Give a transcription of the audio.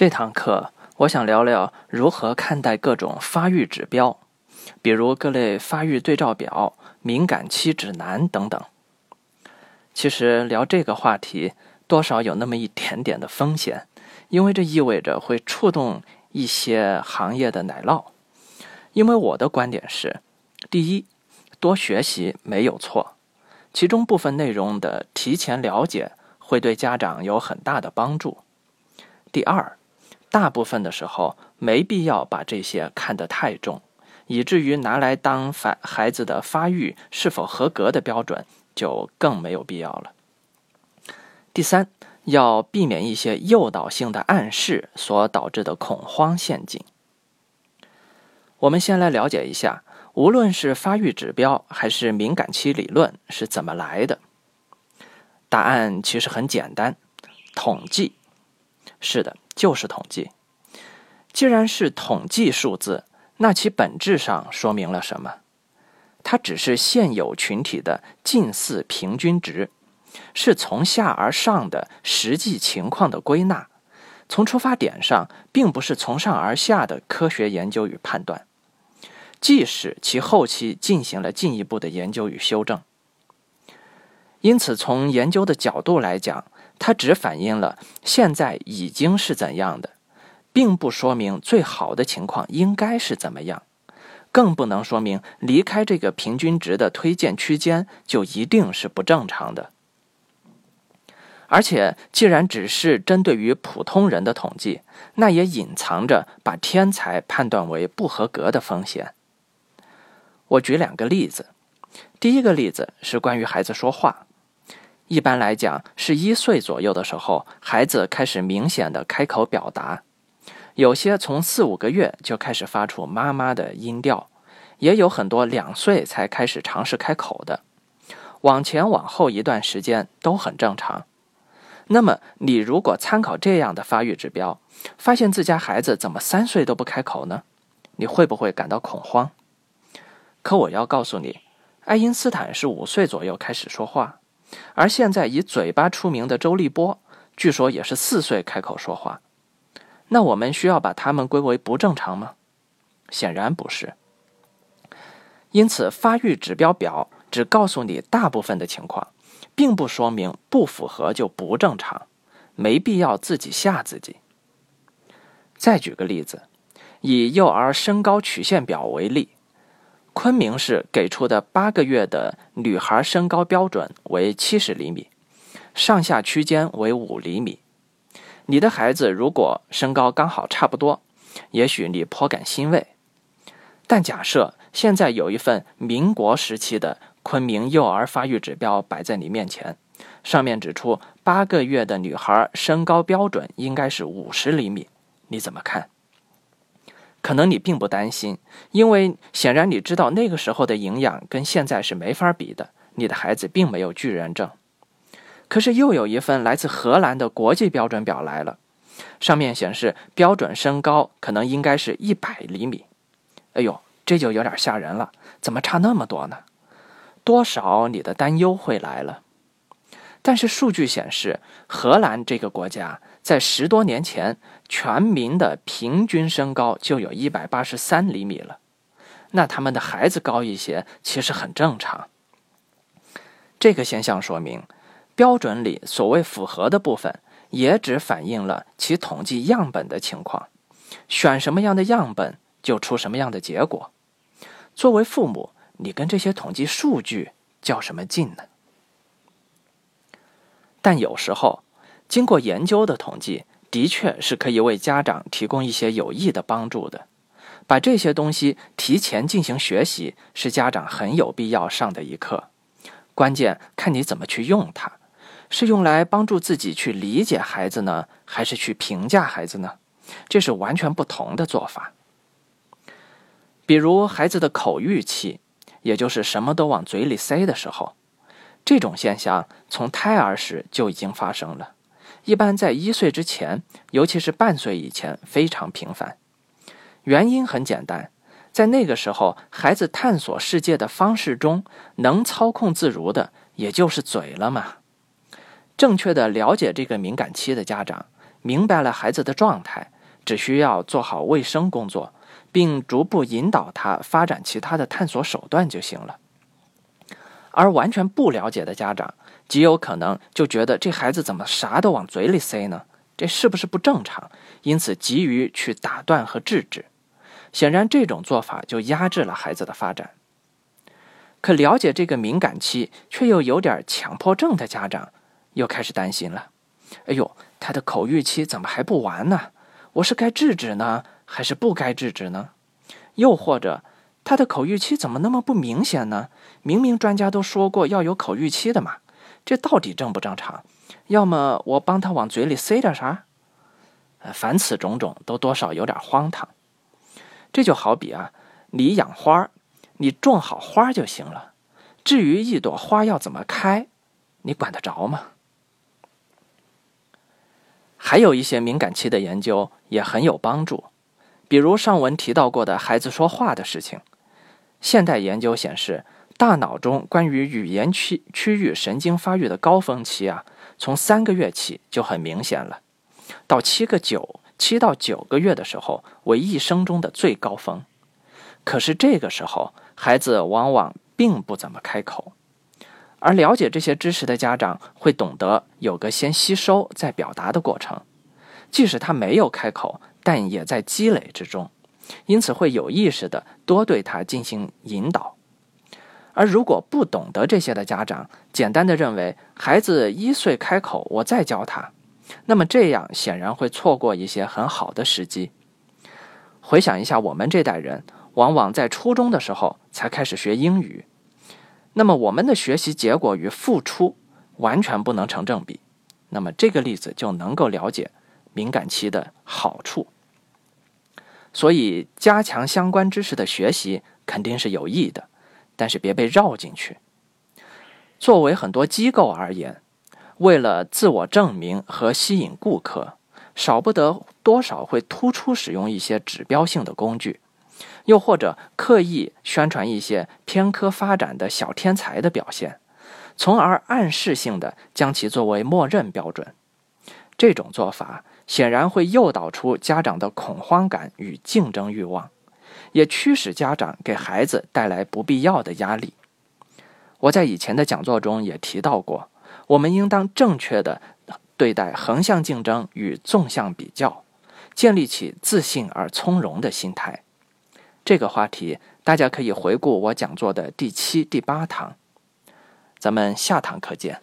这堂课，我想聊聊如何看待各种发育指标，比如各类发育对照表、敏感期指南等等。其实聊这个话题，多少有那么一点点的风险，因为这意味着会触动一些行业的奶酪。因为我的观点是：第一，多学习没有错，其中部分内容的提前了解会对家长有很大的帮助；第二，大部分的时候，没必要把这些看得太重，以至于拿来当发孩子的发育是否合格的标准，就更没有必要了。第三，要避免一些诱导性的暗示所导致的恐慌陷阱。我们先来了解一下，无论是发育指标还是敏感期理论是怎么来的。答案其实很简单，统计。是的。就是统计。既然是统计数字，那其本质上说明了什么？它只是现有群体的近似平均值，是从下而上的实际情况的归纳。从出发点上，并不是从上而下的科学研究与判断，即使其后期进行了进一步的研究与修正。因此，从研究的角度来讲，它只反映了现在已经是怎样的，并不说明最好的情况应该是怎么样，更不能说明离开这个平均值的推荐区间就一定是不正常的。而且，既然只是针对于普通人的统计，那也隐藏着把天才判断为不合格的风险。我举两个例子，第一个例子是关于孩子说话。一般来讲，是一岁左右的时候，孩子开始明显的开口表达，有些从四五个月就开始发出妈妈的音调，也有很多两岁才开始尝试开口的，往前往后一段时间都很正常。那么，你如果参考这样的发育指标，发现自家孩子怎么三岁都不开口呢？你会不会感到恐慌？可我要告诉你，爱因斯坦是五岁左右开始说话。而现在以嘴巴出名的周立波，据说也是四岁开口说话。那我们需要把他们归为不正常吗？显然不是。因此，发育指标表只告诉你大部分的情况，并不说明不符合就不正常，没必要自己吓自己。再举个例子，以幼儿身高曲线表为例。昆明市给出的八个月的女孩身高标准为七十厘米，上下区间为五厘米。你的孩子如果身高刚好差不多，也许你颇感欣慰。但假设现在有一份民国时期的昆明幼儿发育指标摆在你面前，上面指出八个月的女孩身高标准应该是五十厘米，你怎么看？可能你并不担心，因为显然你知道那个时候的营养跟现在是没法比的。你的孩子并没有巨人症。可是又有一份来自荷兰的国际标准表来了，上面显示标准身高可能应该是一百厘米。哎呦，这就有点吓人了，怎么差那么多呢？多少你的担忧会来了。但是数据显示，荷兰这个国家在十多年前全民的平均身高就有一百八十三厘米了，那他们的孩子高一些其实很正常。这个现象说明，标准里所谓符合的部分，也只反映了其统计样本的情况，选什么样的样本就出什么样的结果。作为父母，你跟这些统计数据较什么劲呢？但有时候，经过研究的统计，的确是可以为家长提供一些有益的帮助的。把这些东西提前进行学习，是家长很有必要上的一课。关键看你怎么去用它，是用来帮助自己去理解孩子呢，还是去评价孩子呢？这是完全不同的做法。比如孩子的口欲期，也就是什么都往嘴里塞的时候。这种现象从胎儿时就已经发生了，一般在一岁之前，尤其是半岁以前非常频繁。原因很简单，在那个时候，孩子探索世界的方式中，能操控自如的也就是嘴了嘛。正确的了解这个敏感期的家长，明白了孩子的状态，只需要做好卫生工作，并逐步引导他发展其他的探索手段就行了。而完全不了解的家长，极有可能就觉得这孩子怎么啥都往嘴里塞呢？这是不是不正常？因此急于去打断和制止。显然，这种做法就压制了孩子的发展。可了解这个敏感期却又有点强迫症的家长，又开始担心了：哎呦，他的口欲期怎么还不完呢？我是该制止呢，还是不该制止呢？又或者，他的口欲期怎么那么不明显呢？明明专家都说过要有口欲期的嘛，这到底正不正常？要么我帮他往嘴里塞点啥？凡此种种，都多少有点荒唐。这就好比啊，你养花，你种好花就行了。至于一朵花要怎么开，你管得着吗？还有一些敏感期的研究也很有帮助，比如上文提到过的孩子说话的事情。现代研究显示，大脑中关于语言区区域神经发育的高峰期啊，从三个月起就很明显了，到七个九七到九个月的时候为一生中的最高峰。可是这个时候，孩子往往并不怎么开口。而了解这些知识的家长会懂得有个先吸收再表达的过程，即使他没有开口，但也在积累之中，因此会有意识的多对他进行引导。而如果不懂得这些的家长，简单的认为孩子一岁开口，我再教他，那么这样显然会错过一些很好的时机。回想一下，我们这代人往往在初中的时候才开始学英语。那么我们的学习结果与付出完全不能成正比，那么这个例子就能够了解敏感期的好处。所以加强相关知识的学习肯定是有益的，但是别被绕进去。作为很多机构而言，为了自我证明和吸引顾客，少不得多少会突出使用一些指标性的工具。又或者刻意宣传一些偏科发展的小天才的表现，从而暗示性的将其作为默认标准。这种做法显然会诱导出家长的恐慌感与竞争欲望，也驱使家长给孩子带来不必要的压力。我在以前的讲座中也提到过，我们应当正确的对待横向竞争与纵向比较，建立起自信而从容的心态。这个话题，大家可以回顾我讲座的第七、第八堂。咱们下堂课见。